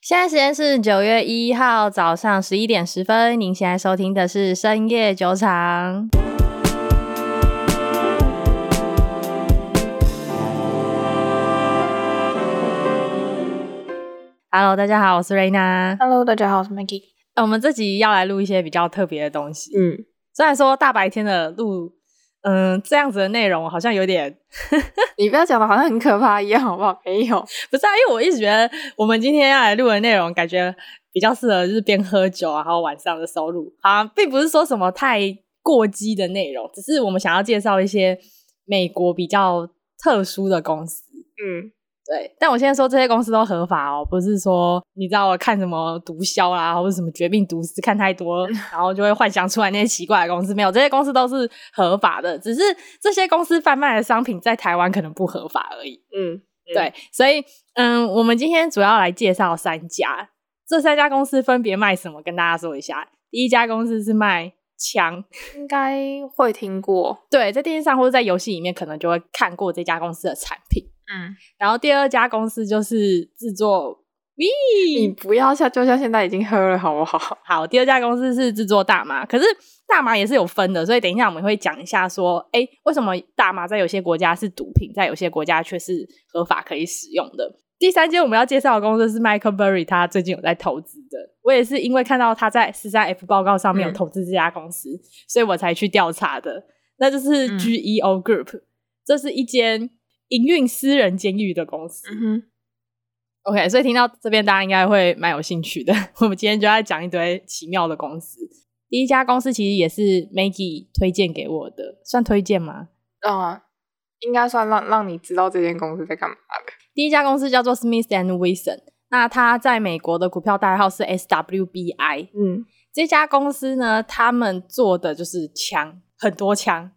现在时间是九月一号早上十一点十分，您现在收听的是深夜酒场。Hello，大家好，我是 Raina。Hello，大家好，我是 Maggie。呃，我们这集要来录一些比较特别的东西。嗯，虽然说大白天的录。嗯，这样子的内容好像有点，你不要讲的好像很可怕一样，好不好？没有，不是啊，因为我一直觉得我们今天要来录的内容，感觉比较适合就是边喝酒啊，然后晚上的收录啊，并不是说什么太过激的内容，只是我们想要介绍一些美国比较特殊的公司，嗯。对，但我现在说这些公司都合法哦，不是说你知道我看什么毒枭啦，或者什么绝命毒师看太多，然后就会幻想出来那些奇怪的公司。没有，这些公司都是合法的，只是这些公司贩卖的商品在台湾可能不合法而已。嗯，嗯对，所以嗯，我们今天主要来介绍三家，这三家公司分别卖什么，跟大家说一下。第一家公司是卖枪，应该会听过，对，在电视上或者在游戏里面可能就会看过这家公司的产品。嗯，然后第二家公司就是制作，咦，你不要像就像现在已经喝了好不好？好，第二家公司是制作大麻，可是大麻也是有分的，所以等一下我们会讲一下说，哎，为什么大麻在有些国家是毒品，在有些国家却是合法可以使用的。第三间我们要介绍的公司是 Michael Berry，他最近有在投资的，我也是因为看到他在十三 F 报告上面有投资这家公司，嗯、所以我才去调查的，那就是 GEO Group，、嗯、这是一间。营运私人监狱的公司，，OK，所以听到这边大家应该会蛮有兴趣的。我们今天就要讲一堆奇妙的公司。第一家公司其实也是 Maggie 推荐给我的，算推荐吗？嗯，应该算让让你知道这间公司在干嘛的。第一家公司叫做 Smith and Wilson，那它在美国的股票代号是 SWBI。嗯，这家公司呢，他们做的就是枪，很多枪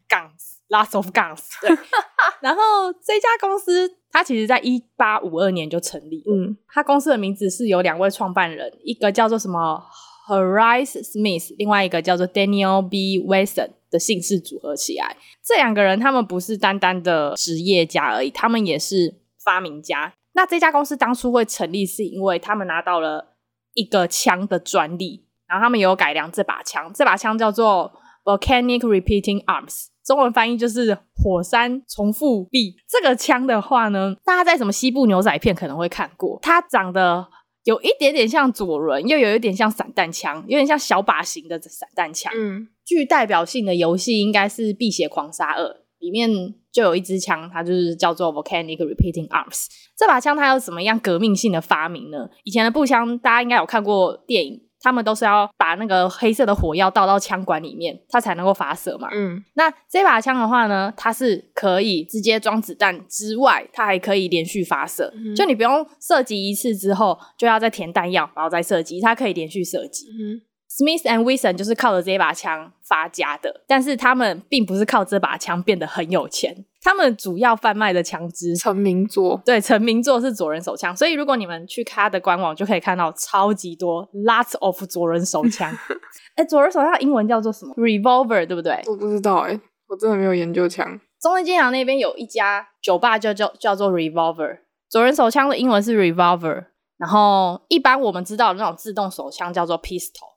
，guns，lots of guns。对。然后这家公司，它其实在一八五二年就成立。嗯，它公司的名字是由两位创办人，一个叫做什么 Horace Smith，另外一个叫做 Daniel B. Wesson 的姓氏组合起来。这两个人他们不是单单的职业家而已，他们也是发明家。那这家公司当初会成立，是因为他们拿到了一个枪的专利，然后他们有改良这把枪，这把枪叫做 Volcanic Repeating Arms。中文翻译就是火山重复壁。这个枪的话呢，大家在什么西部牛仔片可能会看过，它长得有一点点像左轮，又有一点像散弹枪，有点像小把型的散弹枪。嗯，具代表性的游戏应该是《辟邪狂杀二》，里面就有一支枪，它就是叫做 Volcanic Repeating Arms。这把枪它有什么样革命性的发明呢？以前的步枪大家应该有看过电影。他们都是要把那个黑色的火药倒到枪管里面，它才能够发射嘛。嗯，那这把枪的话呢，它是可以直接装子弹之外，它还可以连续发射。嗯、就你不用射击一次之后，就要再填弹药，然后再射击，它可以连续射击。嗯，Smith and Wesson 就是靠着这把枪发家的，但是他们并不是靠这把枪变得很有钱。他们主要贩卖的枪支成名作，对，成名作是左轮手枪，所以如果你们去他的官网，就可以看到超级多，lots of 左轮手枪。哎、欸，左轮手枪英文叫做什么？Revolver，对不对？我不知道、欸，哎，我真的没有研究枪。中正纪念堂那边有一家酒吧叫叫叫做 Revolver，左轮手枪的英文是 Revolver，然后一般我们知道的那种自动手枪叫做 Pistol，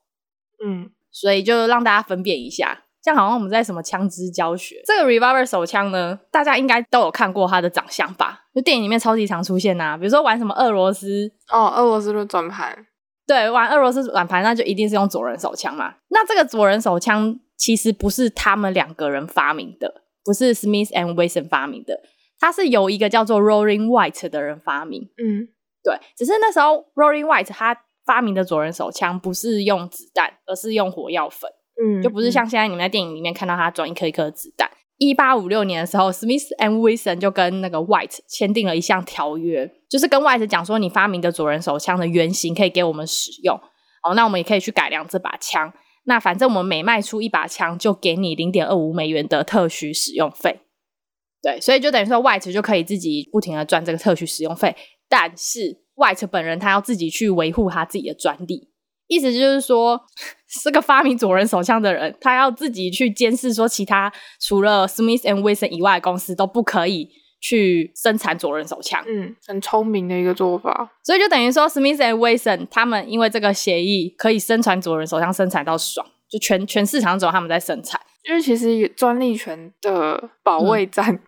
嗯，所以就让大家分辨一下。像好像我们在什么枪支教学，这个 revolver 手枪呢，大家应该都有看过它的长相吧？就电影里面超级常出现呐、啊，比如说玩什么俄罗斯哦，俄罗斯的转盘，对，玩俄罗斯转盘，那就一定是用左轮手枪嘛。那这个左轮手枪其实不是他们两个人发明的，不是 Smith and Wesson 发明的，它是由一个叫做 Rolling White 的人发明。嗯，对，只是那时候 Rolling White 他发明的左轮手枪不是用子弹，而是用火药粉。嗯，就不是像现在你们在电影里面看到他装一颗一颗子弹。一八五六年的时候，Smith and Wesson 就跟那个 White 签订了一项条约，就是跟 White 讲说，你发明的左轮手枪的原型可以给我们使用，哦，那我们也可以去改良这把枪。那反正我们每卖出一把枪，就给你零点二五美元的特许使用费。对，所以就等于说 White 就可以自己不停的赚这个特许使用费，但是 White 本人他要自己去维护他自己的专利。意思就是说，是个发明左轮手枪的人，他要自己去监视，说其他除了 Smith and Wesson 以外的公司都不可以去生产左轮手枪。嗯，很聪明的一个做法。所以就等于说，Smith and Wesson 他们因为这个协议可以生产左轮手枪，生产到爽，就全全市场只有他们在生产。因为其实专利权的保卫战、嗯。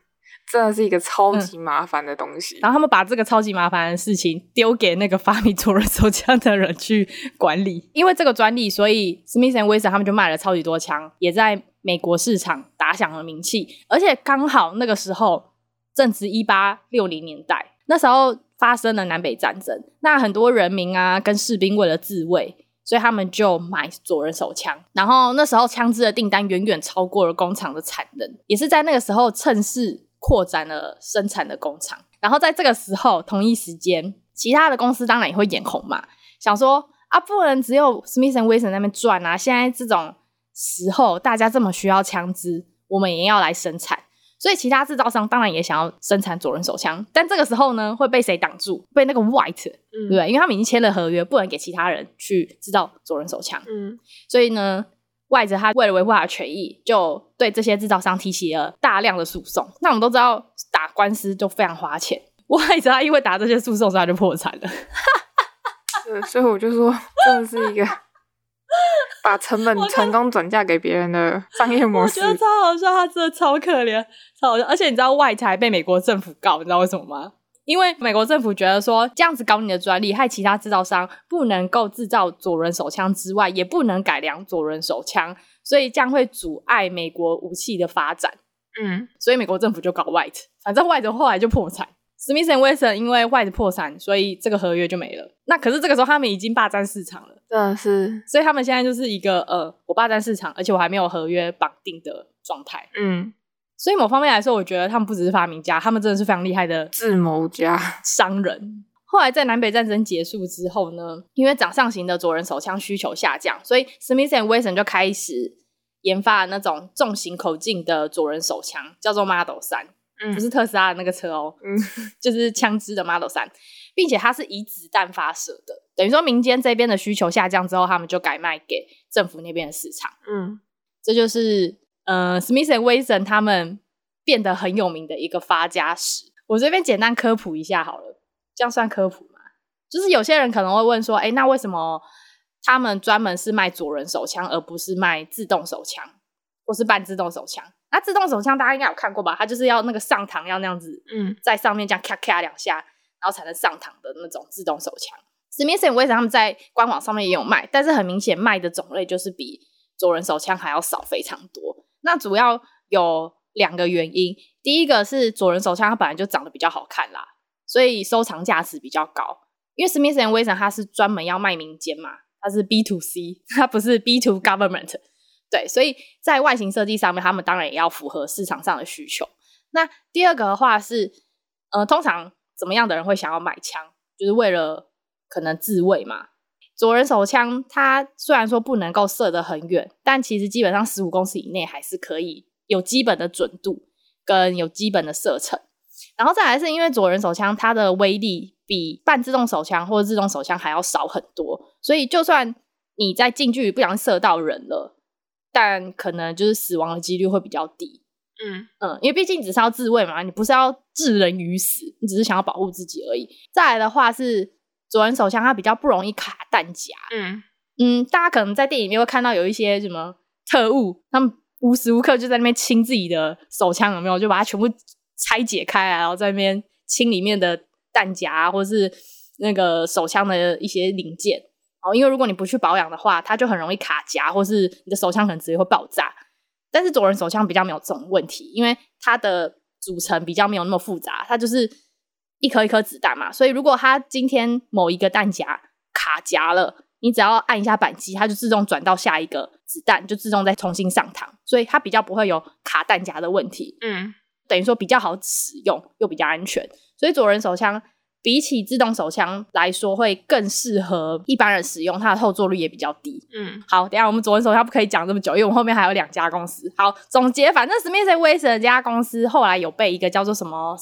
真的是一个超级麻烦的东西，嗯，然后他们把这个超级麻烦的事情丢给那个发明左轮手枪的人去管理。因为这个专利，所以 Smith and Wesson 他们就卖了超级多枪，也在美国市场打响了名气。而且刚好那个时候正值一八六零年代，那时候发生了南北战争，那很多人民啊跟士兵为了自卫，所以他们就买左轮手枪。然后那时候枪支的订单远远超过了工厂的产能，也是在那个时候趁势。扩展了生产的工厂，然后在这个时候，同一时间，其他的公司当然也会眼红嘛，想说啊，不能只有 Smith and Wesson 那边赚啊，现在这种时候，大家这么需要枪支，我们也要来生产，所以其他制造商当然也想要生产左轮手枪，但这个时候呢，会被谁挡住？被那个 White，嗯，对不对？因为他们已经签了合约，不能给其他人去制造左轮手枪，嗯，所以呢。外资他为了维护他的权益，就对这些制造商提起了大量的诉讼。那我们都知道，打官司就非常花钱。外资他因为打这些诉讼，所以他就破产了。对，所以我就说，真的是一个 把成本成功转嫁给别人的商业模式。我觉得超好笑，他真的超可怜，超好笑。而且你知道，外者还被美国政府告，你知道为什么吗？因为美国政府觉得说，这样子搞你的专利，害其他制造商不能够制造左轮手枪之外，也不能改良左轮手枪，所以将会阻碍美国武器的发展。嗯，所以美国政府就搞 White，反正 White 后来就破产。Smith and Wesson 因为 White 破产，所以这个合约就没了。那可是这个时候他们已经霸占市场了，真的是，所以他们现在就是一个呃，我霸占市场，而且我还没有合约绑定的状态。嗯。所以某方面来说，我觉得他们不只是发明家，他们真的是非常厉害的智谋家、商人。后来在南北战争结束之后呢，因为掌上型的左轮手枪需求下降，所以 Smith and Wesson 就开始研发那种重型口径的左轮手枪，叫做 Model 三嗯，不是特斯拉的那个车哦，嗯，就是枪支的 Model 三并且它是以子弹发射的，等于说民间这边的需求下降之后，他们就改卖给政府那边的市场，嗯，这就是。呃，Smith and Wesson 他们变得很有名的一个发家史，我这边简单科普一下好了，这样算科普吗？就是有些人可能会问说，哎，那为什么他们专门是卖左轮手枪，而不是卖自动手枪或是半自动手枪？那自动手枪大家应该有看过吧？它就是要那个上膛要那样子，嗯，在上面这样咔咔两下，然后才能上膛的那种自动手枪。Smith and Wesson 他们在官网上面也有卖，但是很明显卖的种类就是比左轮手枪还要少非常多。那主要有两个原因，第一个是左轮手枪它本来就长得比较好看啦，所以收藏价值比较高。因为 Smith and Wesson 它是专门要卖民间嘛，它是 B to C，它不是 B to Government。对，所以在外形设计上面，他们当然也要符合市场上的需求。那第二个的话是，呃，通常怎么样的人会想要买枪，就是为了可能自卫嘛。左轮手枪，它虽然说不能够射得很远，但其实基本上十五公尺以内还是可以有基本的准度跟有基本的射程。然后再来是因为左轮手枪它的威力比半自动手枪或者自动手枪还要少很多，所以就算你在近距离不小心射到人了，但可能就是死亡的几率会比较低。嗯嗯，因为毕竟只是要自卫嘛，你不是要置人于死，你只是想要保护自己而已。再来的话是。左轮手枪它比较不容易卡弹夹，嗯嗯，大家可能在电影里面会看到有一些什么特务，他们无时无刻就在那边清自己的手枪，有没有？就把它全部拆解开来，然后在那边清里面的弹夹或是那个手枪的一些零件。哦，因为如果你不去保养的话，它就很容易卡夹，或是你的手枪可能直接会爆炸。但是左轮手枪比较没有这种问题，因为它的组成比较没有那么复杂，它就是。一颗一颗子弹嘛，所以如果它今天某一个弹夹卡夹了，你只要按一下扳机，它就自动转到下一个子弹，就自动再重新上膛，所以它比较不会有卡弹夹的问题。嗯，等于说比较好使用又比较安全，所以左轮手枪比起自动手枪来说会更适合一般人使用，它的后坐力也比较低。嗯，好，等一下我们左轮手枪不可以讲这么久，因为我们后面还有两家公司。好，总结，反正 Smith Wesson 这家公司后来有被一个叫做什么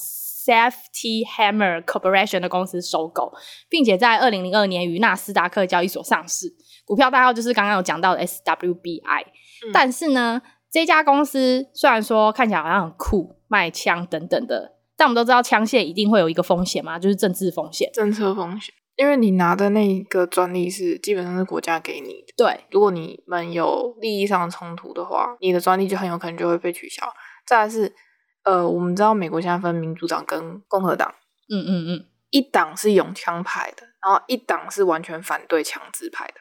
？Safety Hammer Corporation 的公司收购，并且在二零零二年于纳斯达克交易所上市，股票代号就是刚刚有讲到的 SWBI。嗯。但是呢，这家公司虽然说看起来好像很酷，卖枪等等的，但我们都知道枪械一定会有一个风险嘛，就是政治风险、政策风险。因为你拿的那个专利是基本上是国家给你的，对。如果你们有利益上的冲突的话，你的专利就很有可能就会被取消。再来是，呃，我们知道美国现在分民主党跟共和党，嗯嗯嗯，一党是拥枪派的，然后一党是完全反对枪支派的，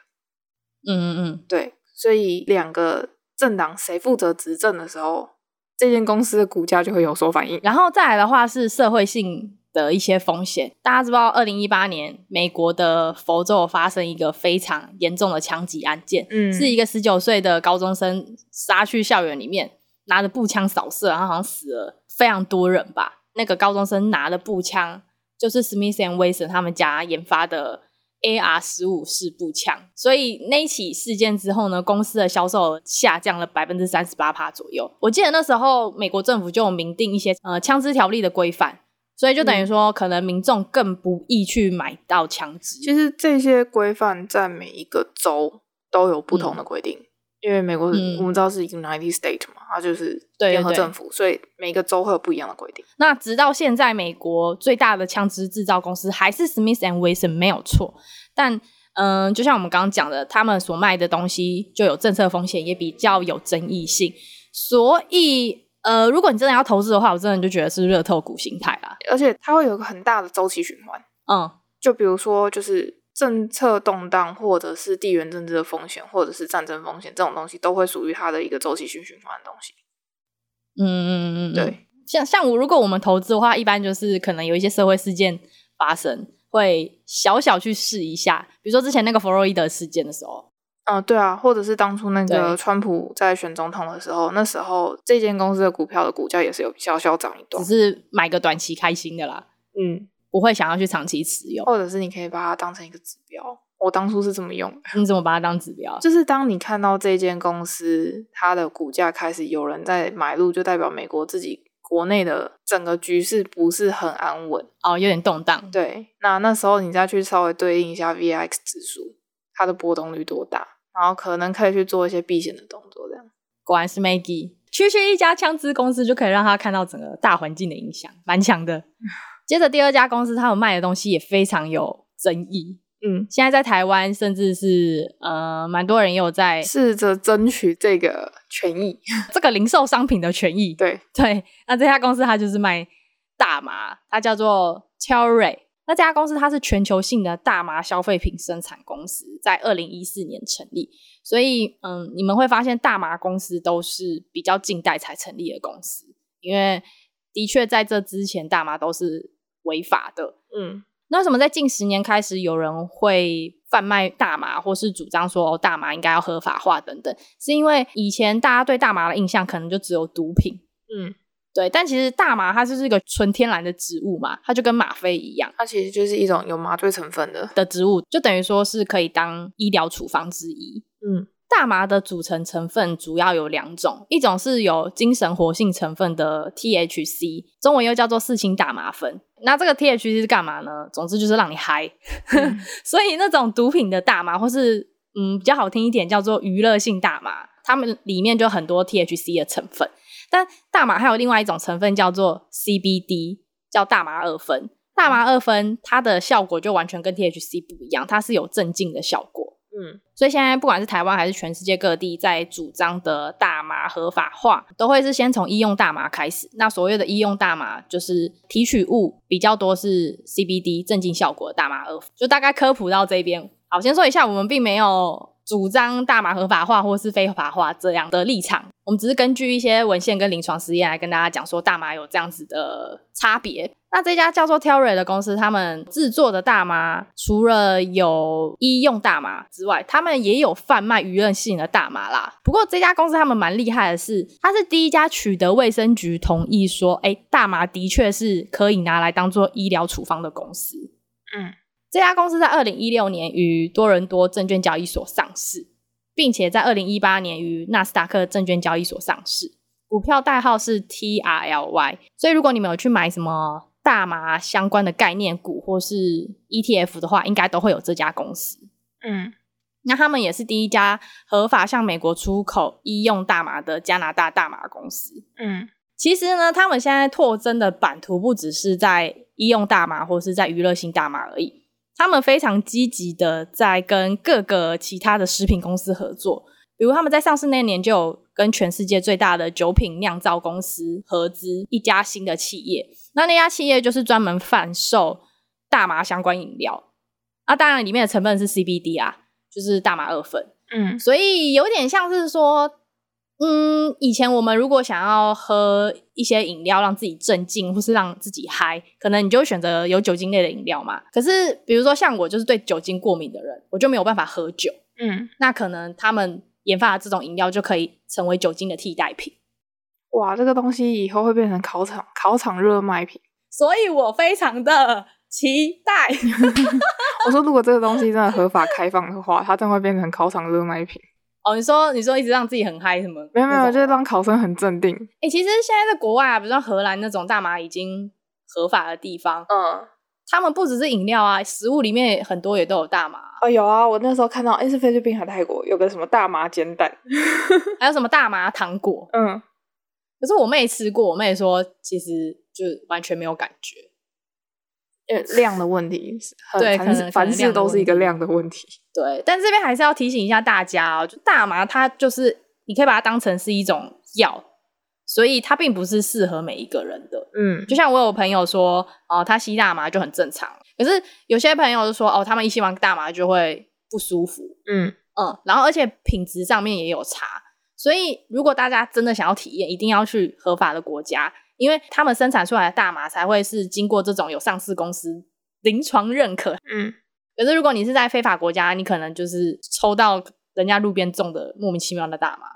嗯嗯嗯，对。所以两个政党谁负责执政的时候，这间公司的股价就会有所反应。然后再来的话是社会性的一些风险，大家知道，二零一八年美国的佛州发生一个非常严重的枪击案件，嗯，是一个十九岁的高中生杀去校园里面，拿着步枪扫射，然后好像死了非常多人吧。那个高中生拿的步枪就是 Smith and Wesson 他们家研发的 AR 十五式步枪，所以那一起事件之后呢，公司的销售额下降了百分之三十八趴左右。我记得那时候美国政府就有明定一些呃枪支条例的规范。所以就等于说，可能民众更不易去买到枪支。其实这些规范在每一个州都有不同的规定，嗯、因为美国、嗯、我们知道是 United States 嘛，它就是联合政府，对对对，所以每个州会有不一样的规定。那直到现在，美国最大的枪支制造公司还是 Smith and Wesson 没有错，但嗯、呃，就像我们刚刚讲的，他们所卖的东西就有政策风险，也比较有争议性，所以。呃，如果你真的要投资的话，我真的就觉得是热透股心态啦。而且它会有一个很大的周期循环。嗯，就比如说，就是政策动荡，或者是地缘政治的风险，或者是战争风险，这种东西都会属于它的一个周期性循环的东西。嗯嗯嗯嗯，对。像像我，如果我们投资的话，一般就是可能有一些社会事件发生，会小小去试一下。比如说之前那个弗洛伊德事件的时候。嗯，对啊，或者是当初那个川普在选总统的时候，那时候这间公司的股票的股价也是有小小涨一段，只是买个短期开心的啦。嗯，不会想要去长期持有，或者是你可以把它当成一个指标。我当初是这么用的。你怎么把它当指标？就是当你看到这间公司它的股价开始有人在买入，就代表美国自己国内的整个局势不是很安稳哦，有点动荡。对，那那时候你再去稍微对应一下 VIX 指数，它的波动率多大？然后可能可以去做一些避险的动作，这样。果然是 Maggie，区区一家枪支公司就可以让他看到整个大环境的影响，蛮强的。接着第二家公司，他们卖的东西也非常有争议。嗯，现在在台湾，甚至是呃，蛮多人也有在试着争取这个权益，这个零售商品的权益。对对，那这家公司它就是卖大麻，它叫做 Tilray。那这家公司它是全球性的大麻消费品生产公司，在二零一四年成立，所以嗯，你们会发现大麻公司都是比较近代才成立的公司，因为的确在这之前大麻都是违法的。嗯，那为什么在近十年开始有人会贩卖大麻，或是主张说哦，大麻应该要合法化等等？是因为以前大家对大麻的印象可能就只有毒品。嗯。对，但其实大麻它就是一个纯天然的植物嘛，它就跟吗啡一样，它其实就是一种有麻醉成分的的植物，就等于说是可以当医疗处方之一。嗯，大麻的组成成分主要有两种，一种是有精神活性成分的 THC，中文又叫做四氢大麻酚。那这个 THC 是干嘛呢？总之就是让你嗨。嗯、所以那种毒品的大麻，或是嗯比较好听一点叫做娱乐性大麻，它们里面就很多 THC 的成分。但大麻还有另外一种成分叫做 CBD，叫大麻二酚。大麻二酚它的效果就完全跟 THC 不一样，它是有镇静的效果。嗯，所以现在不管是台湾还是全世界各地在主张的大麻合法化，都会是先从医用大麻开始。那所谓的医用大麻，就是提取物比较多是 CBD 镇静效果的大麻二。就大概科普到这边。好，先说一下，我们并没有。主张大麻合法化或是非法化这样的立场，我们只是根据一些文献跟临床实验来跟大家讲说大麻有这样子的差别。那这家叫做 Terra 的公司，他们制作的大麻除了有医用大麻之外，他们也有贩卖娱乐性的大麻啦。不过这家公司他们蛮厉害的是，它是第一家取得卫生局同意说，哎，大麻的确是可以拿来当做医疗处方的公司。嗯。这家公司在二零一六年于多伦多证券交易所上市，并且在二零一八年于纳斯达克证券交易所上市，股票代号是 TRLY。所以，如果你们有去买什么大麻相关的概念股或是 ETF 的话，应该都会有这家公司。嗯，那他们也是第一家合法向美国出口医用大麻的加拿大大麻公司。嗯，其实呢，他们现在拓增的版图不只是在医用大麻或是在娱乐性大麻而已，他们非常积极的在跟各个其他的食品公司合作。比如他们在上市那年就有跟全世界最大的酒品酿造公司合资一家新的企业，那那家企业就是专门贩售大麻相关饮料。啊，当然里面的成分是 CBD 啊，就是大麻二酚。嗯，所以有点像是说，嗯，以前我们如果想要喝一些饮料让自己镇静或是让自己嗨，可能你就会选择有酒精类的饮料嘛。可是比如说像我就是对酒精过敏的人，我就没有办法喝酒。嗯，那可能他们。研发的这种饮料就可以成为酒精的替代品。哇，这个东西以后会变成考场考场热卖品，所以我非常的期待。我说，如果这个东西真的合法开放的话，它真的会变成考场热卖品。哦，你说，你说一直让自己很嗨什么？没有没有，就是让考生很镇定。哎、欸，其实现在在国外啊，比如说荷兰那种大麻已经合法的地方，嗯。他们不只是饮料啊，食物里面很多也都有大麻。哦，有啊，我那时候看到，哎，是菲律宾还是泰国有个什么大麻煎蛋，还有什么大麻糖果。嗯，可是我妹吃过，我妹说其实就完全没有感觉，量的问题。对，可能凡事都是一个量的问题。对，但这边还是要提醒一下大家哦，就大麻它就是你可以把它当成是一种药。所以它并不是适合每一个人的，嗯，就像我有朋友说，哦，他吸大麻就很正常，可是有些朋友就说，哦，他们一吸完大麻就会不舒服，嗯嗯，然后而且品质上面也有差，所以如果大家真的想要体验，一定要去合法的国家，因为他们生产出来的大麻才会是经过这种有上市公司临床认可，嗯，可是如果你是在非法国家，你可能就是抽到人家路边种的莫名其妙的大麻。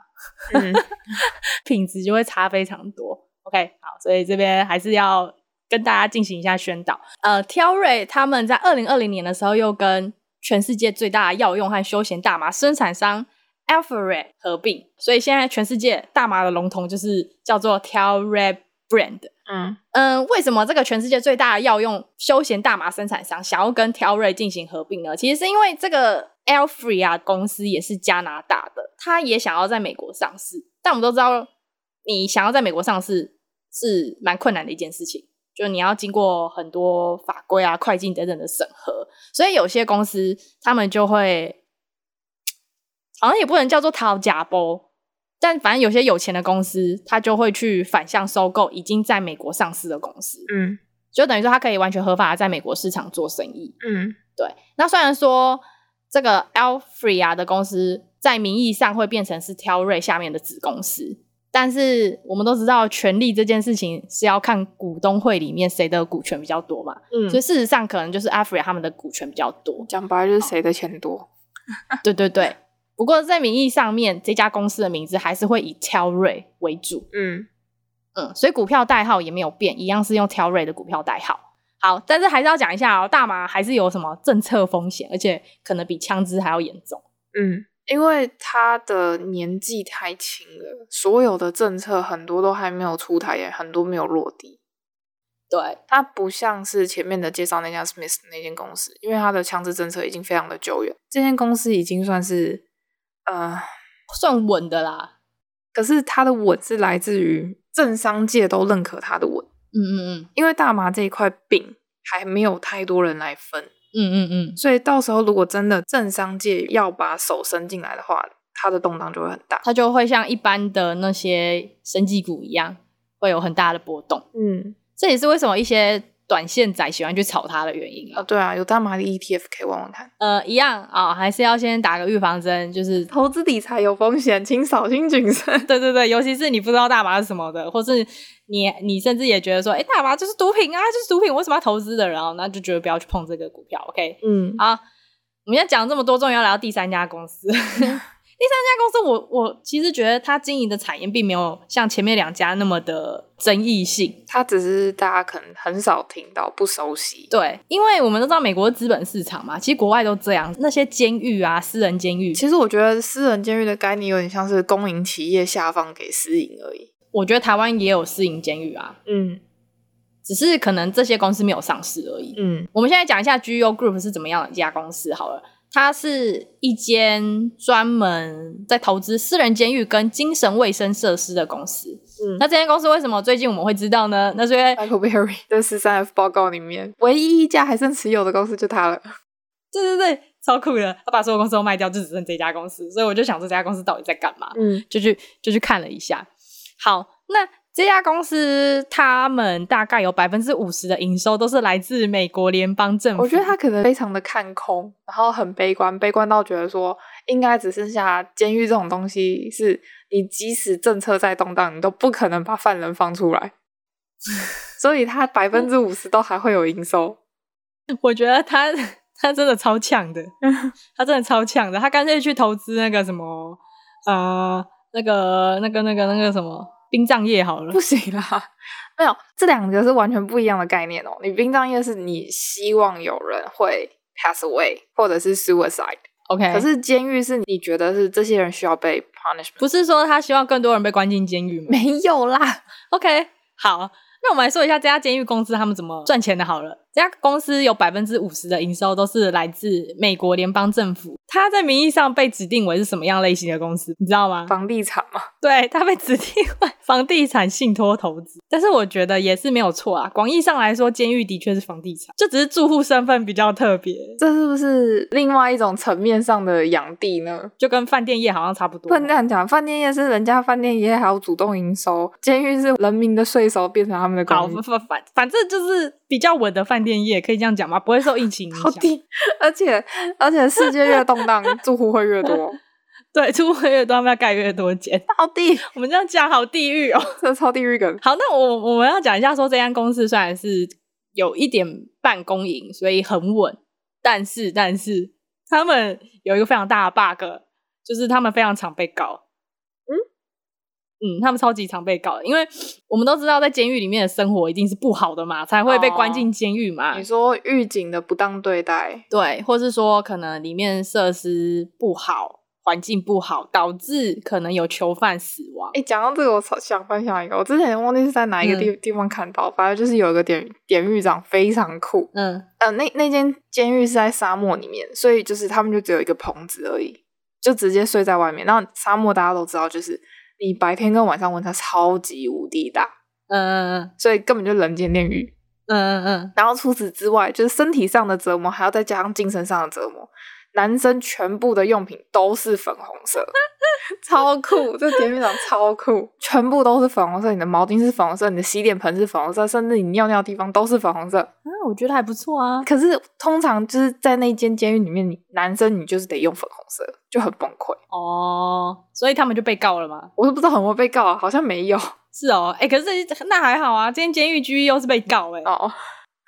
嗯、品质就会差非常多。OK，好，所以这边还是要跟大家进行一下宣导。呃，挑瑞他们在二零二零年的时候又跟全世界最大的药用和休闲大麻生产商 Alpharetta 合并，所以现在全世界大麻的龙头就是叫做挑瑞 Brand。嗯嗯、呃，为什么这个全世界最大的药用休闲大麻生产商想要跟挑瑞进行合并呢？其实是因为这个。L Free 啊公司也是加拿大的，他也想要在美国上市，但我们都知道，你想要在美国上市是蛮困难的一件事情，就你要经过很多法规啊、会计等等的审核，所以有些公司他们就会，好像也不能叫做讨假包，但反正有些有钱的公司，他就会去反向收购已经在美国上市的公司，嗯，就等于说他可以完全合法的在美国市场做生意，嗯，对。那虽然说。这个 Alfria 的公司在名义上会变成是 Telray 下面的子公司，但是我们都知道权力这件事情是要看股东会里面谁的股权比较多嘛，嗯，所以事实上可能就是 Alfria 他们的股权比较多，讲白就是谁的钱多，对对对。不过在名义上面，这家公司的名字还是会以 Telray 为主，嗯嗯，所以股票代号也没有变，一样是用 Telray 的股票代号。好，但是还是要讲一下哦，大麻还是有什么政策风险，而且可能比枪支还要严重。嗯，因为他的年纪太轻了，所有的政策很多都还没有出台，也很多没有落地。对，它不像是前面的介绍那家 Smith 那间公司，因为它的枪支政策已经非常的久远，这间公司已经算是呃算稳的啦。可是它的稳是来自于政商界都认可它的稳。嗯嗯嗯，因为大麻这一块饼还没有太多人来分，嗯嗯嗯，所以到时候如果真的政商界要把手伸进来的话，它的动荡就会很大，它就会像一般的那些生技股一样，会有很大的波动。嗯，这也是为什么一些。短线仔喜欢去炒它的原因啊，对啊，有大麻的 ETF 可以问问看。呃，一样啊、哦，还是要先打个预防针，就是投资理财有风险，请小心谨慎。对对对，尤其是你不知道大麻是什么的，或是你你甚至也觉得说，哎，大麻就是毒品啊，就是毒品，为什么要投资的人？然后那就觉得不要去碰这个股票。OK，嗯，好，我们现在讲这么多，终于要来到第三家公司。第三家公司我，我我其实觉得它经营的产业并没有像前面两家那么的争议性，它只是大家可能很少听到、不熟悉。对，因为我们都知道美国的资本市场嘛，其实国外都这样。那些监狱啊，私人监狱，其实我觉得私人监狱的概念有点像是公营企业下放给私营而已。我觉得台湾也有私营监狱啊，嗯，只是可能这些公司没有上市而已。嗯，我们现在讲一下 GEO Group 是怎么样的一家公司好了。它是一间专门在投资私人监狱跟精神卫生设施的公司。嗯，那这间公司为什么最近我们会知道呢？那是因为 Michael Berry 的十三 F 报告里面，唯一一家还剩持有的公司就它了。对对对，超酷的！他把所有公司都卖掉，就只剩这家公司。所以我就想说，这家公司到底在干嘛？嗯，就去就去看了一下。好，那。这家公司，他们大概有百分之五十的营收都是来自美国联邦政府。我觉得他可能非常的看空，然后很悲观，悲观到觉得说，应该只剩下监狱这种东西，是你即使政策再动荡，你都不可能把犯人放出来。所以他百分之五十都还会有营收。我觉得他 他真的超强的，他真的超强的，他干脆去投资那个什么，呃，那个那个那个那个什么。殡葬业好了，不行啦，没有，这两个是完全不一样的概念哦。你殡葬业是你希望有人会 pass away 或者是 suicide，OK，可是监狱是你觉得是这些人需要被 punishment，不是说他希望更多人被关进监狱吗？没有啦，OK，好。那我们来说一下这家监狱公司他们怎么赚钱的。好了，这家公司有百分之五十的营收都是来自美国联邦政府。它在名义上被指定为是什么样类型的公司？你知道吗？房地产吗？对，它被指定为 房地产信托投资。但是我觉得也是没有错啊。广义上来说，监狱的确是房地产，就只是住户身份比较特别。这是不是另外一种层面上的养地呢？就跟饭店业好像差不多。不能这样讲，饭店业是人家饭店业还有主动营收，监狱是人民的税收变成他们的公司。反反反正就是比较稳的饭店业，可以这样讲吗？不会受疫情影响。而且而且世界越动荡，住户会越多。对，住户越多，他们要盖越多间。好地，我们这样讲好地狱哦，这超地狱梗。好，那我我们要讲一下，说这间公司虽然是有一点半公营，所以很稳，但是但是他们有一个非常大的 bug，就是他们非常常被告。嗯，他们超级常被告的，因为我们都知道，在监狱里面的生活一定是不好的嘛，才会被关进监狱嘛。哦，你说狱警的不当对待，对，或是说可能里面设施不好，环境不好，导致可能有囚犯死亡。哎，讲到这个，我想分享一个，我之前忘记是在哪一个地地方看到，嗯、反正就是有一个典典狱长非常酷。嗯，呃，那那间监狱是在沙漠里面，所以就是他们就只有一个棚子而已，就直接睡在外面。然后沙漠大家都知道，就是。你白天跟晚上温差超级无敌大，嗯嗯嗯，所以根本就人间炼狱，嗯嗯嗯。然后除此之外，就是身体上的折磨，还要再加上精神上的折磨。男生全部的用品都是粉红色，超酷！这甜品长超酷，全部都是粉红色。你的毛巾是粉红色，你的洗脸盆是粉红色，甚至你尿尿的地方都是粉红色。嗯，我觉得还不错啊。可是通常就是在那间监狱里面，你男生你就是得用粉红色，就很崩溃哦。所以他们就被告了吗？我都不知道有没有被告啊，好像没有。是哦，哎、欸，可是那还好啊，这间监狱居又是被告哎、欸。哦。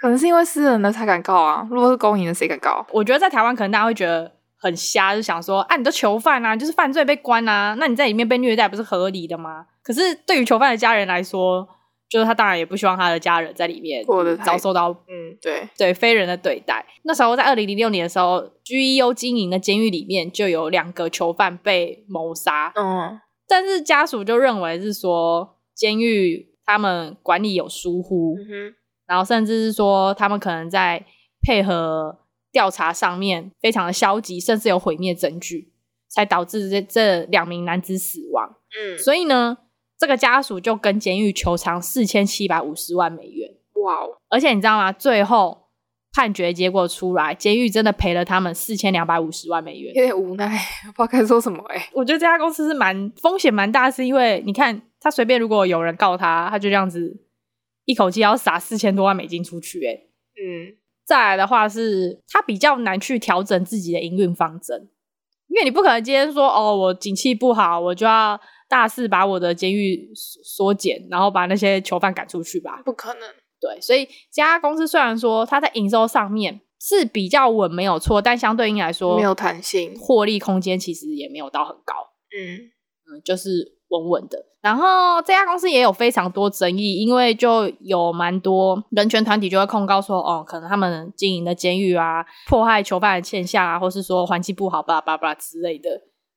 可能是因为私人的才敢告啊，如果是公营的谁敢告？我觉得在台湾可能大家会觉得很瞎，就想说啊，你都囚犯啊，就是犯罪被关啊，那你在里面被虐待不是合理的吗？可是对于囚犯的家人来说，就是他当然也不希望他的家人在里面遭受到嗯对对非人的对待。那时候在二零零六年的时候，GEO 经营的监狱里面就有两个囚犯被谋杀，嗯，但是家属就认为是说监狱他们管理有疏忽。然后甚至是说，他们可能在配合调查上面非常的消极，甚至有毁灭证据，才导致这这两名男子死亡。嗯，所以呢，这个家属就跟监狱求偿四千七百五十万美元。哇哦！而且你知道吗？最后判决结果出来，监狱真的赔了他们四千两百五十万美元。有点无奈，不知道该说什么哎。我觉得这家公司是蛮风险蛮大，是因为你看他随便如果有人告他，他就这样子。一口气要撒四千多万美金出去，欸，哎，嗯，再来的话是，他比较难去调整自己的营运方针，因为你不可能今天说，哦，我景气不好，我就要大肆把我的监狱缩减，然后把那些囚犯赶出去吧？不可能。对，所以这家公司虽然说它在营收上面是比较稳，没有错，但相对应来说没有弹性，获利空间其实也没有到很高。嗯嗯，就是。稳稳的，然后这家公司也有非常多争议，因为就有蛮多人权团体就会控告说，哦，可能他们经营的监狱啊，迫害囚犯的现象啊，或是说环境不好，巴拉巴拉之类的。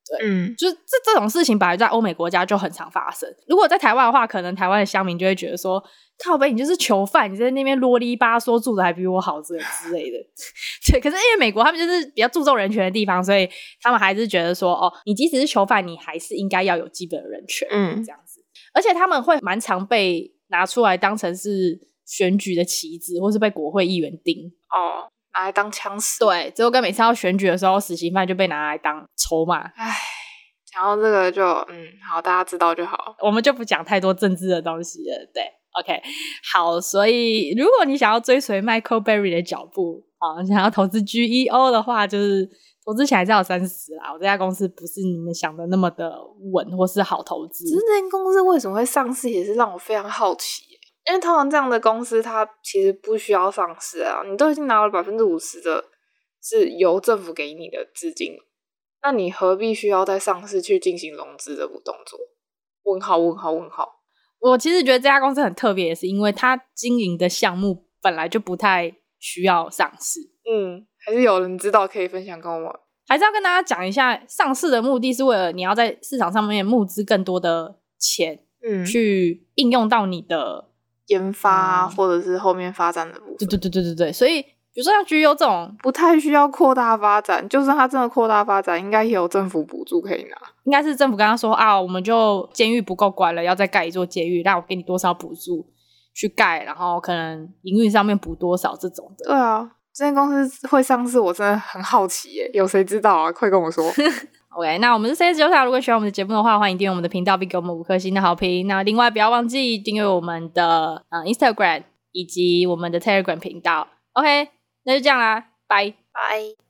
对，嗯，就是这这种事情，本来在欧美国家就很常发生。如果在台湾的话，可能台湾的乡民就会觉得说，靠北，你就是囚犯，你在那边啰里吧嗦，住的还比我好之类之类的。对，可是因为美国他们就是比较注重人权的地方，所以他们还是觉得说，哦，你即使是囚犯，你还是应该要有基本的人权，嗯，这样子。而且他们会蛮常被拿出来当成是选举的旗帜，或是被国会议员盯哦。拿来当枪使，对，结果跟每次要选举的时候，死刑犯就被拿来当筹码。唉，讲到这个就嗯，好，大家知道就好，我们就不讲太多政治的东西了。对，OK，好，所以如果你想要追随 Michael Berry 的脚步啊，想要投资 GEO 的话，就是投资起来是要三十啦。我这家公司不是你们想的那么的稳或是好投资。其实这间公司为什么会上市，也是让我非常好奇。因为通常这样的公司，它其实不需要上市啊。你都已经拿了百分之五十的，是由政府给你的资金，那你何必需要在上市去进行融资的动作？问号问号问号。我其实觉得这家公司很特别，也是因为它经营的项目本来就不太需要上市。嗯，还是有人知道可以分享跟我们。还是要跟大家讲一下，上市的目的是为了你要在市场上面募资更多的钱，嗯，去应用到你的。研发或者是后面发展的部分，对对对对对对，所以比如说像 GEO 这种不太需要扩大发展，就算它真的扩大发展，应该也有政府补助可以拿。应该是政府跟他说啊，我们就监狱不够关了，要再盖一座监狱，那我给你多少补助去盖，然后可能营运上面补多少这种的。对啊，这间公司会上市，我真的很好奇耶，有谁知道啊？快跟我说。OK，那我们是 CS 九塔。如果喜欢我们的节目的话，欢迎订阅我们的频道，并给我们五颗星的好评。那另外不要忘记订阅我们的呃 Instagram 以及我们的 Telegram 频道。OK，那就这样啦，拜拜。